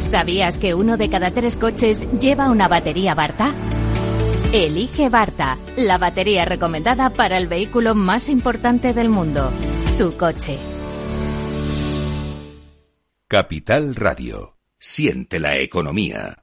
¿Sabías que uno de cada tres coches lleva una batería Barta? Elige Barta, la batería recomendada para el vehículo más importante del mundo, tu coche. Capital Radio. Siente la economía.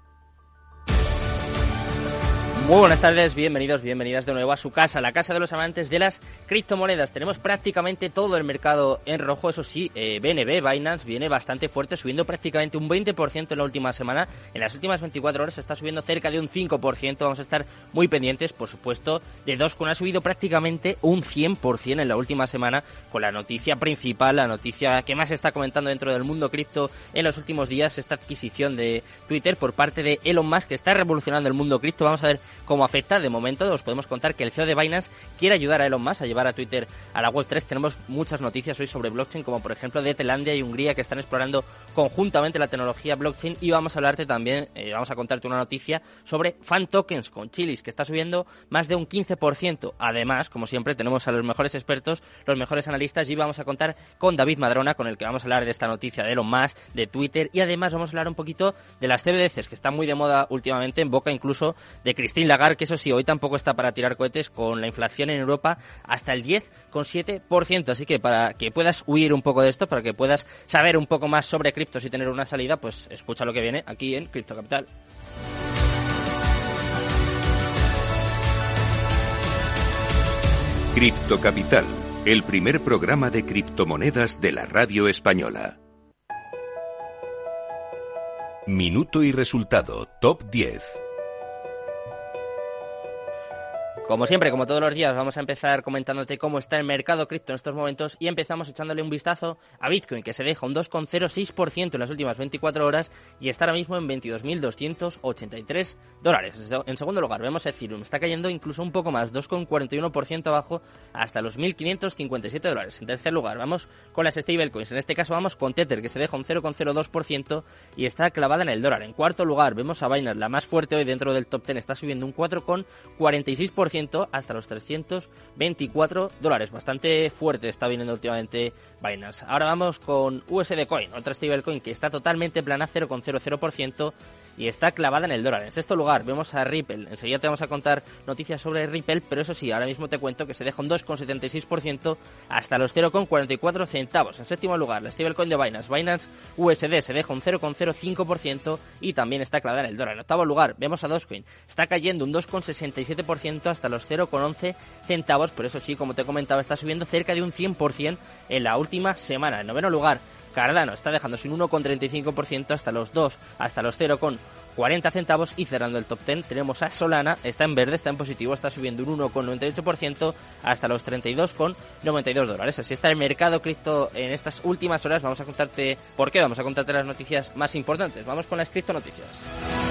Muy buenas tardes, bienvenidos, bienvenidas de nuevo a su casa, la casa de los amantes de las criptomonedas. Tenemos prácticamente todo el mercado en rojo, eso sí, eh, BNB, Binance, viene bastante fuerte, subiendo prácticamente un 20% en la última semana. En las últimas 24 horas está subiendo cerca de un 5%. Vamos a estar muy pendientes, por supuesto, de Dogecoin. Ha subido prácticamente un 100% en la última semana, con la noticia principal, la noticia que más se está comentando dentro del mundo cripto en los últimos días, esta adquisición de Twitter por parte de Elon Musk, que está revolucionando el mundo cripto. Vamos a ver cómo afecta. De momento os podemos contar que el CEO de Binance quiere ayudar a Elon Musk a llevar a Twitter a la Web3. Tenemos muchas noticias hoy sobre blockchain, como por ejemplo de Tailandia y Hungría que están explorando conjuntamente la tecnología blockchain. Y vamos a hablarte también, eh, vamos a contarte una noticia sobre fan tokens con Chilis, que está subiendo más de un 15%. Además, como siempre, tenemos a los mejores expertos, los mejores analistas y vamos a contar con David Madrona, con el que vamos a hablar de esta noticia de Elon Musk, de Twitter y además vamos a hablar un poquito de las CBDCs, que están muy de moda últimamente, en boca incluso de Christine Lagarde, que eso sí, hoy tampoco está para tirar cohetes con la inflación en Europa hasta el 10,7%. Así que para que puedas huir un poco de esto, para que puedas saber un poco más sobre criptos y tener una salida, pues escucha lo que viene aquí en Cripto Capital. Cripto Capital, el primer programa de criptomonedas de la radio española. Minuto y resultado, top 10. Como siempre, como todos los días, vamos a empezar comentándote cómo está el mercado cripto en estos momentos y empezamos echándole un vistazo a Bitcoin, que se deja un 2,06% en las últimas 24 horas y está ahora mismo en 22.283 dólares. En segundo lugar, vemos Ethereum, está cayendo incluso un poco más, 2,41% abajo hasta los 1.557 dólares. En tercer lugar, vamos con las stablecoins, en este caso vamos con Tether, que se deja un 0,02% y está clavada en el dólar. En cuarto lugar, vemos a Binance, la más fuerte hoy dentro del top 10, está subiendo un 4,46% hasta los 324 dólares. Bastante fuerte está viniendo últimamente Binance. Ahora vamos con USD Coin, otra stablecoin que está totalmente plana, 0,00% y está clavada en el dólar. En sexto lugar vemos a Ripple. Enseguida te vamos a contar noticias sobre Ripple, pero eso sí, ahora mismo te cuento que se deja un 2,76% hasta los 0,44 centavos. En séptimo lugar, la stablecoin de Binance. Binance USD se deja un 0,05% y también está clavada en el dólar. En octavo lugar vemos a Dogecoin. Está cayendo un 2,67% hasta los 0,11 centavos, pero eso sí, como te comentaba, está subiendo cerca de un 100% en la última semana. En noveno lugar, Cardano está dejando sin 1,35% hasta los 2, hasta los 0,40 centavos y cerrando el top 10 tenemos a Solana, está en verde, está en positivo, está subiendo un 1,98% hasta los 32,92 dólares. Así está el mercado cripto en estas últimas horas. Vamos a contarte por qué, vamos a contarte las noticias más importantes. Vamos con las cripto noticias.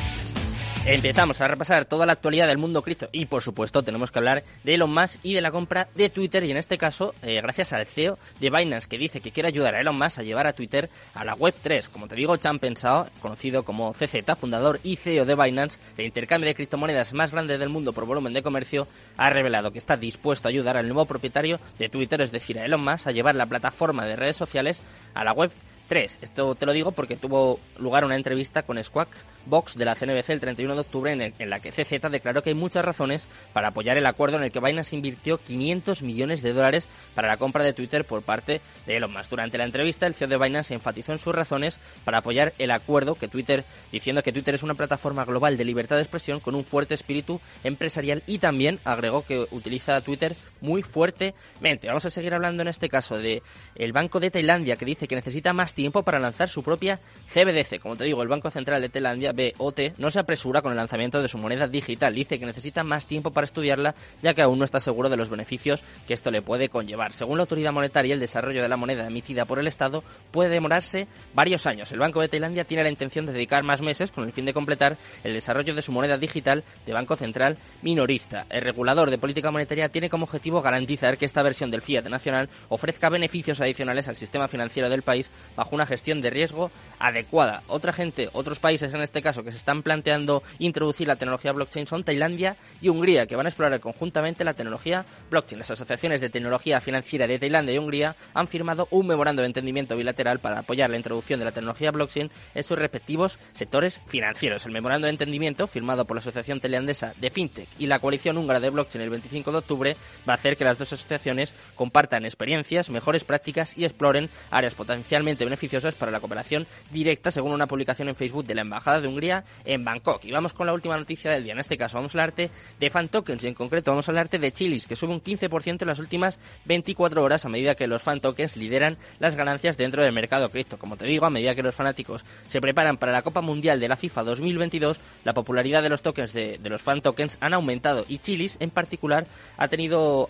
Empezamos a repasar toda la actualidad del mundo cripto y por supuesto tenemos que hablar de Elon Musk y de la compra de Twitter y en este caso eh, gracias al CEO de Binance que dice que quiere ayudar a Elon Musk a llevar a Twitter a la web 3. Como te digo, Chan Pensado, conocido como CZ, fundador y CEO de Binance, el intercambio de criptomonedas más grande del mundo por volumen de comercio, ha revelado que está dispuesto a ayudar al nuevo propietario de Twitter, es decir, a Elon Musk, a llevar la plataforma de redes sociales a la web 3. Esto te lo digo porque tuvo lugar una entrevista con Squawk Box de la CNBC el 31 de octubre en, la que CZ declaró que hay muchas razones para apoyar el acuerdo en el que Binance invirtió 500 millones de dólares para la compra de Twitter por parte de Elon Musk. Durante la entrevista, el CEO de Binance enfatizó en sus razones para apoyar el acuerdo que Twitter, diciendo que Twitter es una plataforma global de libertad de expresión con un fuerte espíritu empresarial y también agregó que utiliza Twitter muy fuertemente. Vamos a seguir hablando en este caso de el Banco de Tailandia que dice que necesita más tiempo para lanzar su propia CBDC. Como te digo, el Banco Central de Tailandia, BOT, no se apresura con el lanzamiento de su moneda digital. Dice que necesita más tiempo para estudiarla ya que aún no está seguro de los beneficios que esto le puede conllevar. Según la autoridad monetaria, el desarrollo de la moneda emitida por el Estado puede demorarse varios años. El Banco de Tailandia tiene la intención de dedicar más meses con el fin de completar el desarrollo de su moneda digital de Banco Central minorista. El regulador de política monetaria tiene como objetivo garantizar que esta versión del fiat nacional ofrezca beneficios adicionales al sistema financiero del país bajo una gestión de riesgo adecuada. Otra gente, otros países en este caso que se están planteando introducir la tecnología blockchain son Tailandia y Hungría, que van a explorar conjuntamente la tecnología blockchain. Las asociaciones de tecnología financiera de Tailandia y Hungría han firmado un memorando de entendimiento bilateral para apoyar la introducción de la tecnología blockchain en sus respectivos sectores financieros. El memorando de entendimiento, firmado por la Asociación Tailandesa de FinTech y la Coalición Húngara de Blockchain el 25 de octubre, va a hacer que las dos asociaciones compartan experiencias, mejores prácticas y exploren áreas potencialmente beneficiosas para la cooperación directa, según una publicación en Facebook de la Embajada de Hungría en Bangkok. Y vamos con la última noticia del día. En este caso vamos a hablarte de fan tokens y en concreto vamos a hablarte de Chilis, que sube un 15% en las últimas 24 horas a medida que los fan tokens lideran las ganancias dentro del mercado cripto. Como te digo, a medida que los fanáticos se preparan para la Copa Mundial de la FIFA 2022, la popularidad de los tokens de, los fan tokens han aumentado y Chilis en particular ha tenido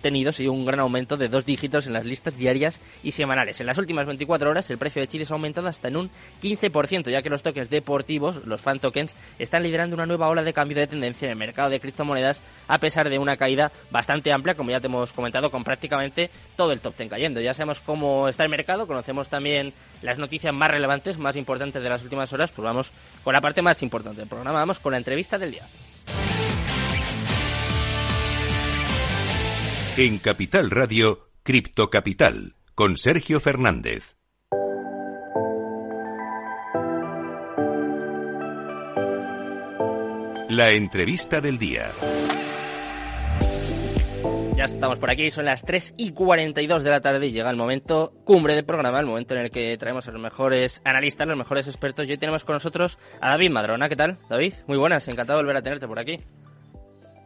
tenido sí, un gran aumento de dos dígitos en las listas diarias y semanales. En las últimas 24 horas el precio de Chile ha aumentado hasta en un 15%, ya que los tokens deportivos, los fan tokens, están liderando una nueva ola de cambio de tendencia en el mercado de criptomonedas a pesar de una caída bastante amplia, como ya te hemos comentado, con prácticamente todo el top ten cayendo. Ya sabemos cómo está el mercado, conocemos también las noticias más relevantes, más importantes de las últimas horas, pues vamos con la parte más importante del programa, vamos con la entrevista del día. En Capital Radio, Cripto Capital, con Sergio Fernández. La entrevista del día. Ya estamos por aquí, son las 3 y 42 de la tarde y llega el momento cumbre del programa, el momento en el que traemos a los mejores analistas, los mejores expertos. Y hoy tenemos con nosotros a David Madrona. ¿Qué tal, David? Muy buenas, encantado de volver a tenerte por aquí.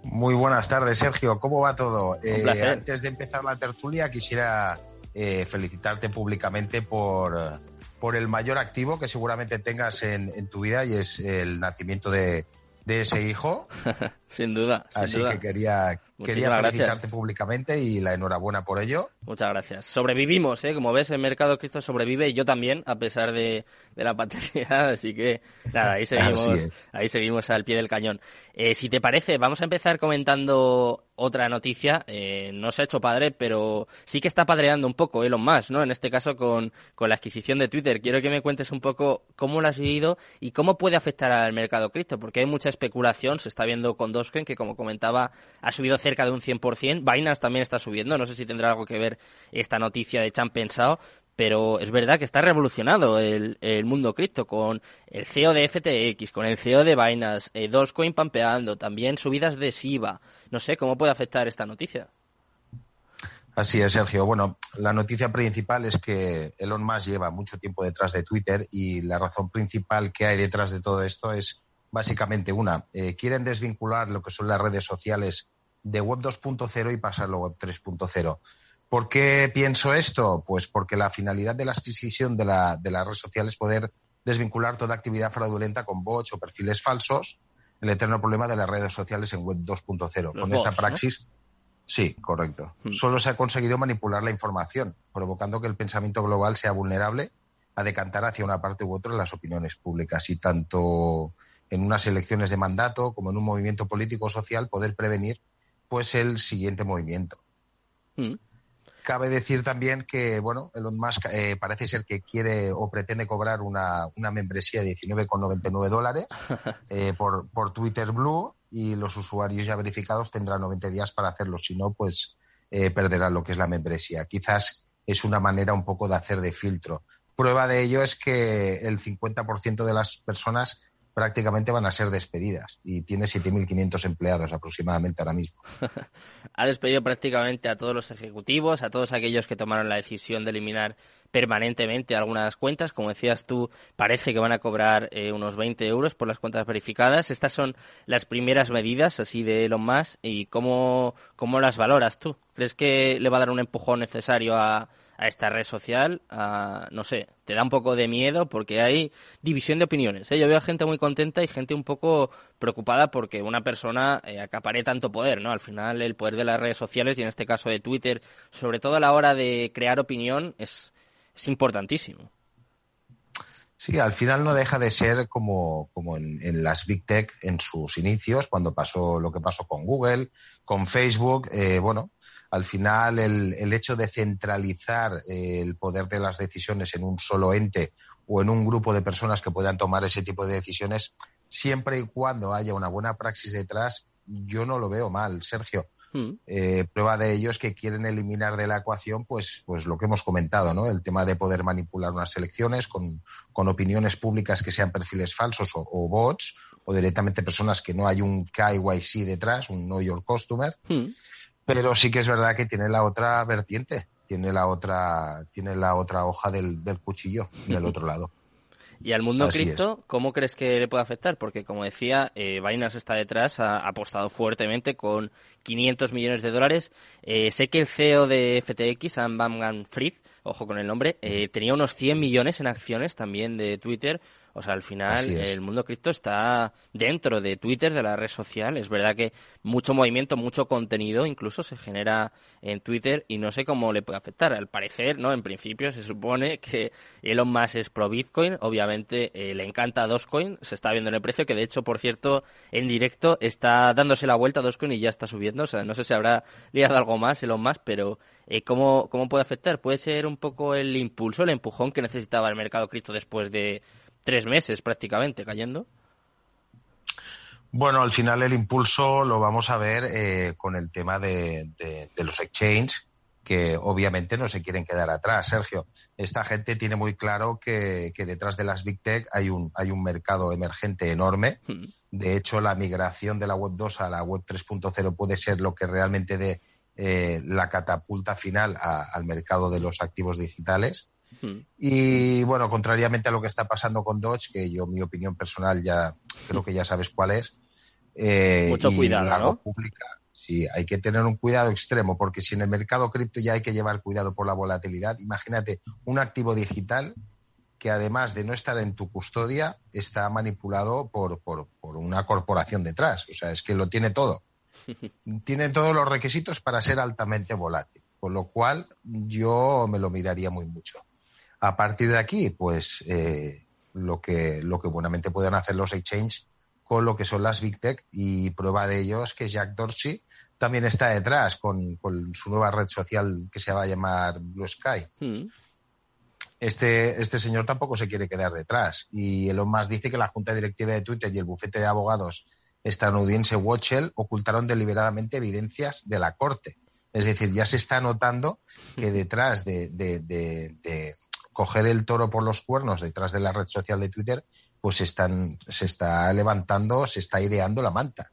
Muy buenas tardes, Sergio. ¿Cómo va todo? Eh, antes de empezar la tertulia, quisiera eh, felicitarte públicamente por, por el mayor activo que seguramente tengas en, tu vida y es el nacimiento de, ese hijo. sin duda. Así que quería, quería felicitarte públicamente y la enhorabuena por ello. Muchas gracias. Sobrevivimos, ¿eh? Como ves, el mercado cripto sobrevive y yo también, a pesar de, de la paternidad. Así que, nada, ahí seguimos, ahí seguimos al pie del cañón. Eh, si te parece, vamos a empezar comentando otra noticia. Eh, no se ha hecho padre, pero sí que está padreando un poco Elon Musk, ¿no? En este caso con, con la adquisición de Twitter. Quiero que me cuentes un poco cómo lo has vivido y cómo puede afectar al mercado cripto, porque hay mucha especulación. Se está viendo con Dogecoin, que como comentaba, ha subido cerca de un 100%. Binance también está subiendo. No sé si tendrá algo que ver esta noticia de Chan Pensado, pero es verdad que está revolucionado el, mundo cripto con el CEO de FTX, con el CEO de Binance, eh, Dogecoin pampeando, también subidas de SIBA. No sé cómo puede afectar esta noticia. Así es, Sergio. Bueno, la noticia principal es que Elon Musk lleva mucho tiempo detrás de Twitter y la razón principal que hay detrás de todo esto es básicamente una. Eh, quieren desvincular lo que son las redes sociales de Web 2.0 y pasarlo a Web 3.0. ¿Por qué pienso esto? Pues porque la finalidad de la adquisición de la, de red social es poder desvincular toda actividad fraudulenta con bots o perfiles falsos, el eterno problema de las redes sociales en Web 2.0. Con esta praxis, sí, correcto. Hmm. Solo se ha conseguido manipular la información, provocando que el pensamiento global sea vulnerable a decantar hacia una parte u otra las opiniones públicas y tanto en unas elecciones de mandato como en un movimiento político o social poder prevenir pues el siguiente movimiento. Hmm. Cabe decir también que, bueno, Elon Musk eh, parece ser que quiere o pretende cobrar una, una membresía de 19,99 dólares eh, por, por Twitter Blue y los usuarios ya verificados tendrán 90 días para hacerlo. Si no, pues eh, perderán lo que es la membresía. Quizás es una manera un poco de hacer de filtro. Prueba de ello es que el 50% de las personas prácticamente van a ser despedidas y tiene 7.500 empleados aproximadamente ahora mismo. ha despedido prácticamente a todos los ejecutivos, a todos aquellos que tomaron la decisión de eliminar permanentemente algunas cuentas. Como decías tú, parece que van a cobrar eh, unos 20 euros por las cuentas verificadas. Estas son las primeras medidas así de Elon Musk y cómo, cómo las valoras tú. ¿Crees que le va a dar un empujón necesario a, a esta red social, no sé, te da un poco de miedo porque hay división de opiniones. ¿eh? Yo veo a gente muy contenta y gente un poco preocupada porque una persona eh, acapare tanto poder, ¿no? Al final el poder de las redes sociales y en este caso de Twitter, sobre todo a la hora de crear opinión, es, es importantísimo. Sí, al final no deja de ser como, como en, las Big Tech en sus inicios, cuando pasó lo que pasó con Google, con Facebook. Eh, bueno, al final el, el hecho de centralizar eh, el poder de las decisiones en un solo ente o en un grupo de personas que puedan tomar ese tipo de decisiones, siempre y cuando haya una buena praxis detrás, yo no lo veo mal, Sergio. Mm. Eh, prueba de ello es que quieren eliminar de la ecuación, pues, pues lo que hemos comentado, ¿no? El tema de poder manipular unas elecciones con, con opiniones públicas que sean perfiles falsos o, o, bots, o directamente personas que no hay un KYC detrás, un Know Your Customer. Mm. Pero sí que es verdad que tiene la otra vertiente, tiene la otra, tiene la otra hoja del, del cuchillo en el otro lado. Y al mundo cripto, ¿cómo crees que le puede afectar? Porque, como decía, eh, Binance está detrás, ha, apostado fuertemente con 500 millones de dólares. Eh, sé que el CEO de FTX, Sam Bankman-Fried, ojo con el nombre, eh, tenía unos 100 millones en acciones también de Twitter. O sea, al final el mundo cripto está dentro de Twitter, de la red social. Es verdad que mucho movimiento, mucho contenido incluso se genera en Twitter y no sé cómo le puede afectar. Al parecer, ¿no? En principio se supone que Elon Musk es pro Bitcoin. Obviamente eh, le encanta Dogecoin. Se está viendo en el precio, que de hecho, por cierto, en directo está dándose la vuelta a Dogecoin y ya está subiendo. O sea, no sé si habrá liado algo más Elon Musk, pero eh, ¿cómo, ¿cómo puede afectar? Puede ser un poco el impulso, el empujón que necesitaba el mercado cripto después de tres meses prácticamente cayendo. Bueno, al final el impulso lo vamos a ver eh, con el tema de, de, de, los exchanges, que obviamente no se quieren quedar atrás, Sergio. Esta gente tiene muy claro que, que detrás de las Big Tech hay un, hay un mercado emergente enorme. Hmm. De hecho, la migración de la Web 2 a la Web 3.0 puede ser lo que realmente dé eh, la catapulta final a, al mercado de los activos digitales. Y bueno, contrariamente a lo que está pasando con Dodge, que yo mi opinión personal ya creo que ya sabes cuál es. Eh, Mucho cuidado, ¿no? Pública, sí, hay que tener un cuidado extremo, porque si en el mercado cripto ya hay que llevar cuidado por la volatilidad, imagínate un activo digital que además de no estar en tu custodia, está manipulado por, por, por una corporación detrás. O sea, es que lo tiene todo. tiene todos los requisitos para ser altamente volátil. Con lo cual, yo me lo miraría muy mucho. A partir de aquí, pues eh, lo, que, lo que buenamente pueden hacer los exchanges con lo que son las Big Tech y prueba de ello es que Jack Dorsey también está detrás con, con su nueva red social que se va a llamar Blue Sky. Mm. Este, este señor tampoco se quiere quedar detrás y Elon Musk dice que la junta directiva de Twitter y el bufete de abogados estadounidense Watchell ocultaron deliberadamente evidencias de la corte. Es decir, ya se está notando que detrás de, de, de, de coger el toro por los cuernos detrás de la red social de Twitter, pues están, se está levantando, se está aireando la manta.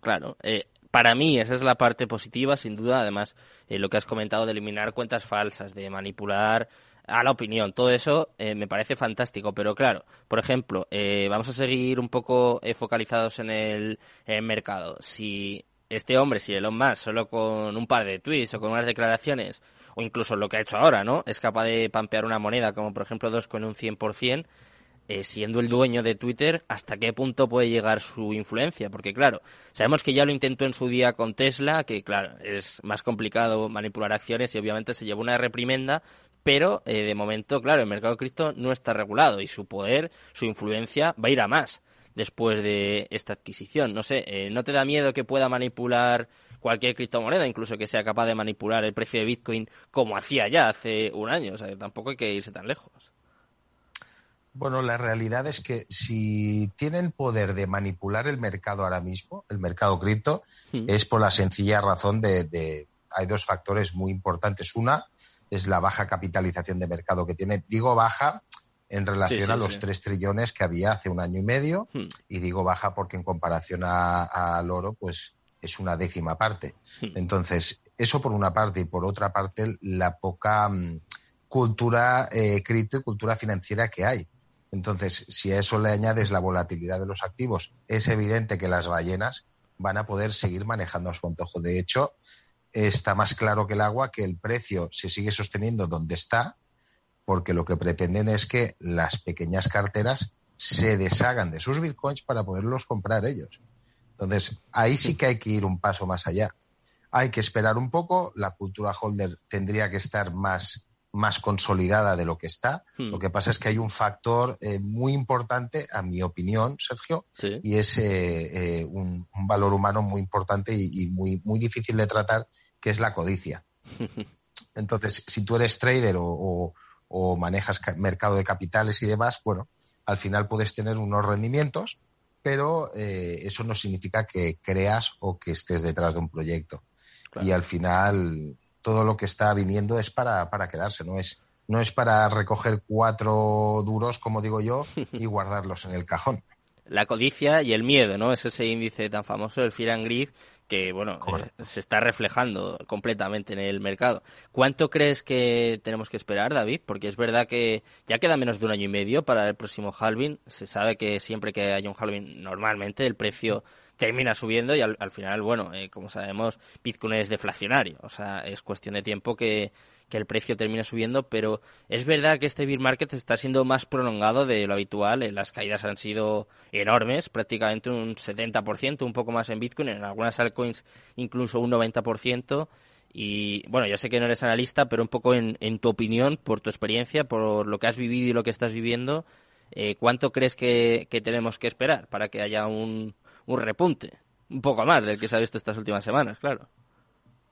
Claro, eh, para mí esa es la parte positiva, sin duda. Además, eh, lo que has comentado de eliminar cuentas falsas, de manipular a la opinión, todo eso eh, me parece fantástico. Pero claro, por ejemplo, vamos a seguir un poco focalizados en el mercado. Si este hombre, si Elon Musk, solo con un par de tweets o con unas declaraciones o incluso lo que ha hecho ahora, ¿no? Es capaz de pampear una moneda como por ejemplo dos con un 100%, eh, siendo el dueño de Twitter, ¿hasta qué punto puede llegar su influencia? Porque claro, sabemos que ya lo intentó en su día con Tesla, que claro, es más complicado manipular acciones y obviamente se llevó una reprimenda, pero eh, de momento, claro, el mercado cripto no está regulado y su poder, su influencia va a ir a más después de esta adquisición. No sé, eh, ¿no te da miedo que pueda manipular cualquier criptomoneda, incluso que sea capaz de manipular el precio de Bitcoin como hacía ya hace un año. O sea, tampoco hay que irse tan lejos. Bueno, la realidad es que si tienen poder de manipular el mercado ahora mismo, el mercado cripto, mm. es por la sencilla razón de, de, hay dos factores muy importantes. Una es la baja capitalización de mercado que tiene. Digo baja en relación sí, sí, a los sí. 3 trillones que había hace un año y medio mm. y digo baja porque en comparación al oro, pues es una décima parte. Entonces, eso por una parte y por otra parte la poca mm, cultura eh, cripto y cultura financiera que hay. Entonces, si a eso le añades la volatilidad de los activos, es evidente que las ballenas van a poder seguir manejando a su antojo. De hecho, está más claro que el agua que el precio se sigue sosteniendo donde está, porque lo que pretenden es que las pequeñas carteras se deshagan de sus bitcoins para poderlos comprar ellos. Entonces, ahí sí que hay que ir un paso más allá. Hay que esperar un poco, la cultura holder tendría que estar más más consolidada de lo que está. Hmm. Lo que pasa es que hay un factor eh, muy importante, a mi opinión, Sergio, y es eh, eh, un, valor humano muy importante y, muy, muy difícil de tratar, que es la codicia. Entonces, si tú eres trader o, manejas mercado de capitales y demás, bueno, al final puedes tener unos rendimientos, pero eso no significa que creas o que estés detrás de un proyecto. Y al final todo lo que está viniendo es para, para quedarse, no es, no es para recoger cuatro duros, como digo yo, y guardarlos en el cajón. La codicia y el miedo, ¿no? Es ese índice tan famoso, el Fear and Greed, que, bueno, se está reflejando completamente en el mercado. ¿Cuánto crees que tenemos que esperar, David? Porque es verdad que ya queda menos de un año y medio para el próximo halving. Se sabe que siempre que hay un halving, normalmente el precio termina subiendo y al, final, bueno, eh, como sabemos, Bitcoin es deflacionario, o sea, es cuestión de tiempo que, el precio termine subiendo, pero es verdad que este bear market está siendo más prolongado de lo habitual, eh, las caídas han sido enormes, prácticamente un 70%, un poco más en Bitcoin, en algunas altcoins incluso un 90%, y bueno, yo sé que no eres analista, pero un poco en, tu opinión, por tu experiencia, por lo que has vivido y lo que estás viviendo, eh, ¿cuánto crees que tenemos que esperar para que haya un repunte. Un poco más del que se ha visto estas últimas semanas, claro.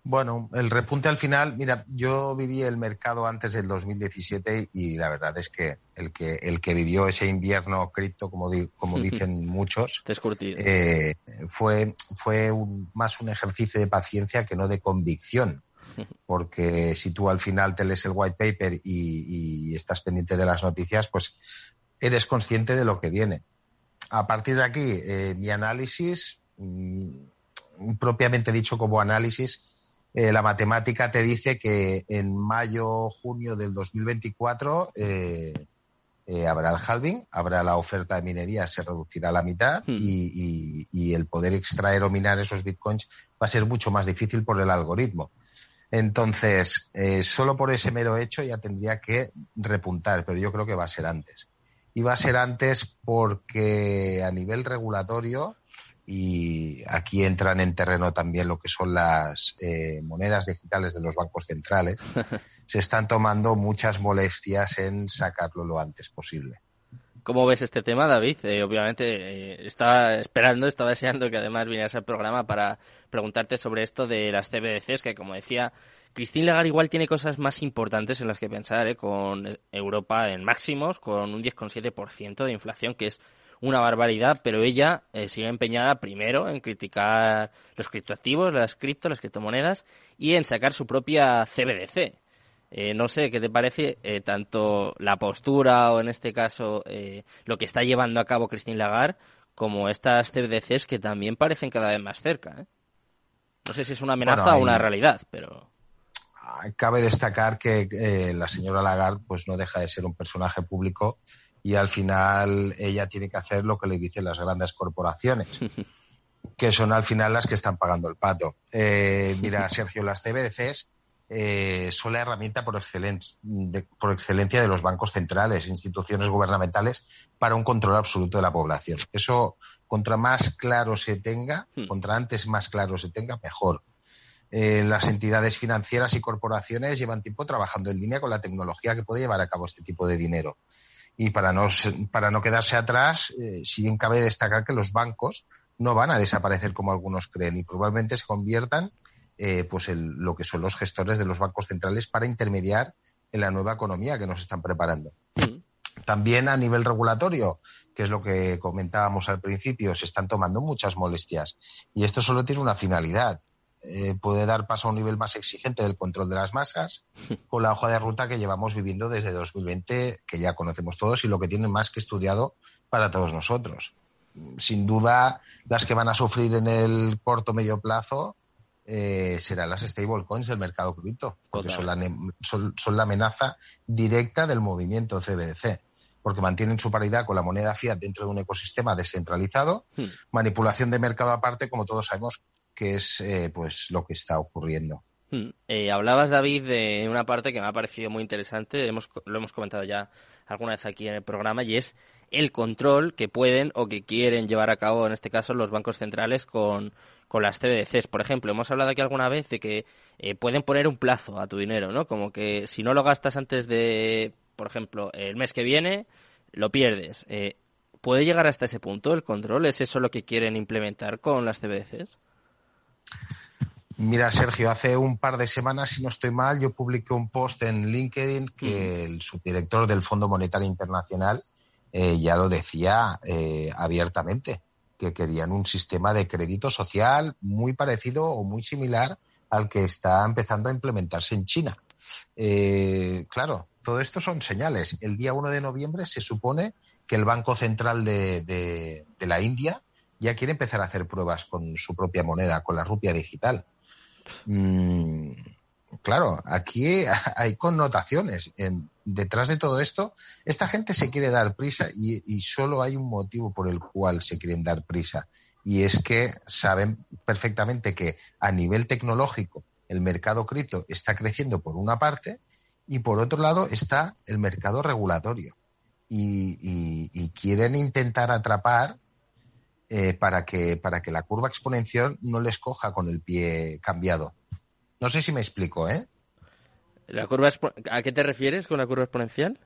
Bueno, el repunte al final, mira, yo viví el mercado antes del 2017 y la verdad es que el que el que vivió ese invierno cripto, como, como dicen muchos, eh, fue fue más un ejercicio de paciencia que no de convicción, porque si tú al final te lees el white paper y estás pendiente de las noticias, pues eres consciente de lo que viene. A partir de aquí, eh, mi análisis, mm, propiamente dicho como análisis, eh, la matemática te dice que en mayo, junio del 2024 eh, habrá el halving, habrá la oferta de minería, se reducirá a la mitad hmm. y, el poder extraer o minar esos bitcoins va a ser mucho más difícil por el algoritmo. Entonces, solo por ese mero hecho ya tendría que repuntar, pero yo creo que va a ser antes iba a ser antes porque a nivel regulatorio, y aquí entran en terreno también lo que son las eh, monedas digitales de los bancos centrales, se están tomando muchas molestias en sacarlo lo antes posible. ¿Cómo ves este tema, David? Eh, obviamente eh, estaba esperando, estaba deseando que además vinieras al programa para preguntarte sobre esto de las CBDCs, que como decía, Christine Lagarde igual tiene cosas más importantes en las que pensar, ¿eh? con Europa en máximos, con un 10,7% de inflación, que es una barbaridad, pero ella eh, sigue empeñada primero en criticar los criptoactivos, las cripto, las criptomonedas y en sacar su propia CBDC. Eh, no sé qué te parece tanto la postura o en este caso lo que está llevando a cabo Christine Lagarde como estas CBDCs que también parecen cada vez más cerca. No sé si es una amenaza o una realidad, pero cabe destacar que eh, la señora Lagarde pues no deja de ser un personaje público y al final ella tiene que hacer lo que le dicen las grandes corporaciones, que son al final las que están pagando el pato. Eh, mira, Sergio, las CBDCs eh, son la herramienta por, por excelencia de los bancos centrales, instituciones gubernamentales, para un control absoluto de la población. Eso, contra más claro se tenga, hmm. contra antes más claro se tenga, mejor. Eh, las entidades financieras y corporaciones llevan tiempo trabajando en línea con la tecnología que puede llevar a cabo este tipo de dinero. Y para no, para no quedarse atrás, eh, si bien cabe destacar que los bancos no van a desaparecer como algunos creen y probablemente se conviertan eh, pues en lo que son los gestores de los bancos centrales para intermediar en la nueva economía que nos están preparando. Mm. También a nivel regulatorio, que es lo que comentábamos al principio, se están tomando muchas molestias. Y esto solo tiene una finalidad, eh, puede dar paso a un nivel más exigente del control de las masas con la hoja de ruta que llevamos viviendo desde 2020, que ya conocemos todos y lo que tiene más que estudiado para todos nosotros. Sin duda, las que van a sufrir en el corto medio plazo eh, serán las stablecoins del mercado cripto, porque son la, son, la, amenaza directa del movimiento CBDC, porque mantienen su paridad con la moneda fiat dentro de un ecosistema descentralizado, hmm. manipulación de mercado aparte, como todos sabemos que es eh, pues lo que está ocurriendo. Hmm. Eh, hablabas, David, de una parte que me ha parecido muy interesante, hemos, lo hemos comentado ya alguna vez aquí en el programa, y es el control que pueden o que quieren llevar a cabo, en este caso, los bancos centrales con, con las CBDCs. Por ejemplo, hemos hablado aquí alguna vez de que eh, pueden poner un plazo a tu dinero, ¿no? Como que si no lo gastas antes de, por ejemplo, el mes que viene, lo pierdes. Eh, ¿Puede llegar hasta ese punto el control? ¿Es eso lo que quieren implementar con las CBDCs? Mira, Sergio, hace un par de semanas, si no estoy mal, yo publiqué un post en LinkedIn que el subdirector del Fondo Monetario Internacional eh, ya lo decía eh, abiertamente, que querían un sistema de crédito social muy parecido o muy similar al que está empezando a implementarse en China. Eh, claro, todo esto son señales. El día 1 de noviembre se supone que el Banco Central de, de la India ya quiere empezar a hacer pruebas con su propia moneda, con la rupia digital. Mm, claro, aquí hay connotaciones. detrás de todo esto, esta gente se quiere dar prisa y, solo hay un motivo por el cual se quieren dar prisa. Y es que saben perfectamente que a nivel tecnológico el mercado cripto está creciendo por una parte y por otro lado está el mercado regulatorio. y quieren intentar atrapar eh, para, que, para que la curva exponencial no les coja con el pie cambiado. No sé si me explico, ¿eh? ¿La curva ¿A qué te refieres con la curva exponencial?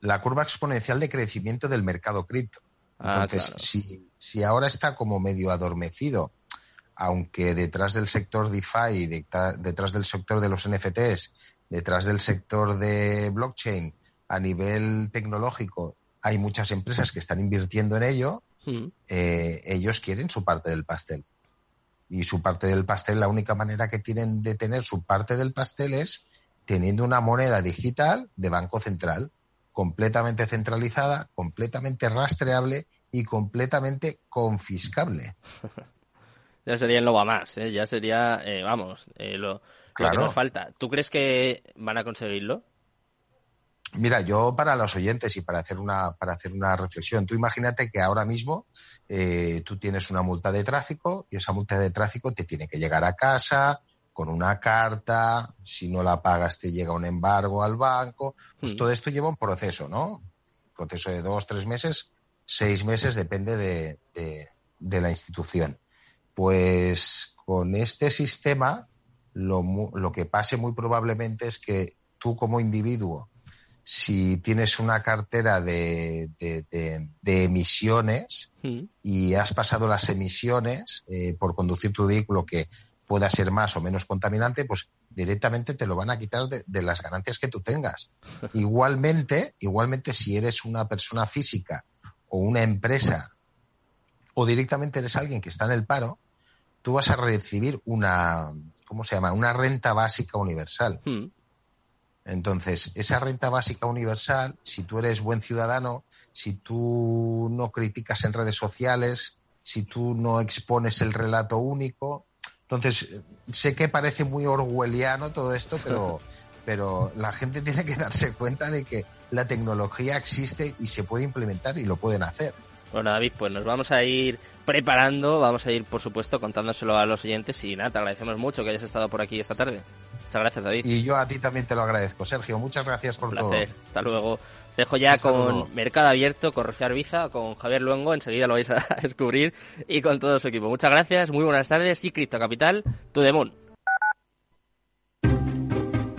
La curva exponencial de crecimiento del mercado cripto. Ah, Entonces, si, si ahora está como medio adormecido, aunque detrás del sector DeFi, detrás del sector de los NFTs, detrás del sector de blockchain, a nivel tecnológico, hay muchas empresas que están invirtiendo en ello, Mm. Eh, ellos quieren su parte del pastel. Y su parte del pastel, la única manera que tienen de tener su parte del pastel es teniendo una moneda digital de Banco Central, completamente centralizada, completamente rastreable y completamente confiscable. ya sería el no más, ¿eh? ya sería, eh, vamos, lo, lo que nos falta. ¿Tú crees que van a conseguirlo? Mira, yo para los oyentes y para hacer una, para hacer una reflexión, tú imagínate que ahora mismo eh, tú tienes una multa de tráfico y esa multa de tráfico te tiene que llegar a casa con una carta, si no la pagas te llega un embargo al banco, pues hmm. todo esto lleva un proceso, ¿no? Un proceso de dos, tres meses, seis meses, depende de, de, la institución. Pues con este sistema, lo, lo que pase muy probablemente es que tú como individuo si tienes una cartera de, emisiones mm. y has pasado las emisiones eh, por conducir tu vehículo que pueda ser más o menos contaminante, pues directamente te lo van a quitar de, las ganancias que tú tengas. igualmente, igualmente si eres una persona física o una empresa o directamente eres alguien que está en el paro, tú vas a recibir una, ¿cómo se llama? Una renta básica universal. Mm. Entonces, esa renta básica universal, si tú eres buen ciudadano, si tú no criticas en redes sociales, si tú no expones el relato único, entonces sé que parece muy orwelliano todo esto, pero, pero la gente tiene que darse cuenta de que la tecnología existe y se puede implementar y lo pueden hacer. Bueno, David, pues nos vamos a ir preparando, vamos a ir, por supuesto, contándoselo a los oyentes y nada, te agradecemos mucho que hayas estado por aquí esta tarde. Muchas gracias, David. Y yo a ti también te lo agradezco, Sergio. Muchas gracias por Un placer. Hasta luego. Dejo ya con Mercado Abierto, con Rocío Arbiza, con Javier Luengo, enseguida lo vais a descubrir, y con todo su equipo. Muchas gracias, muy buenas tardes y Cripto Capital, tu demon.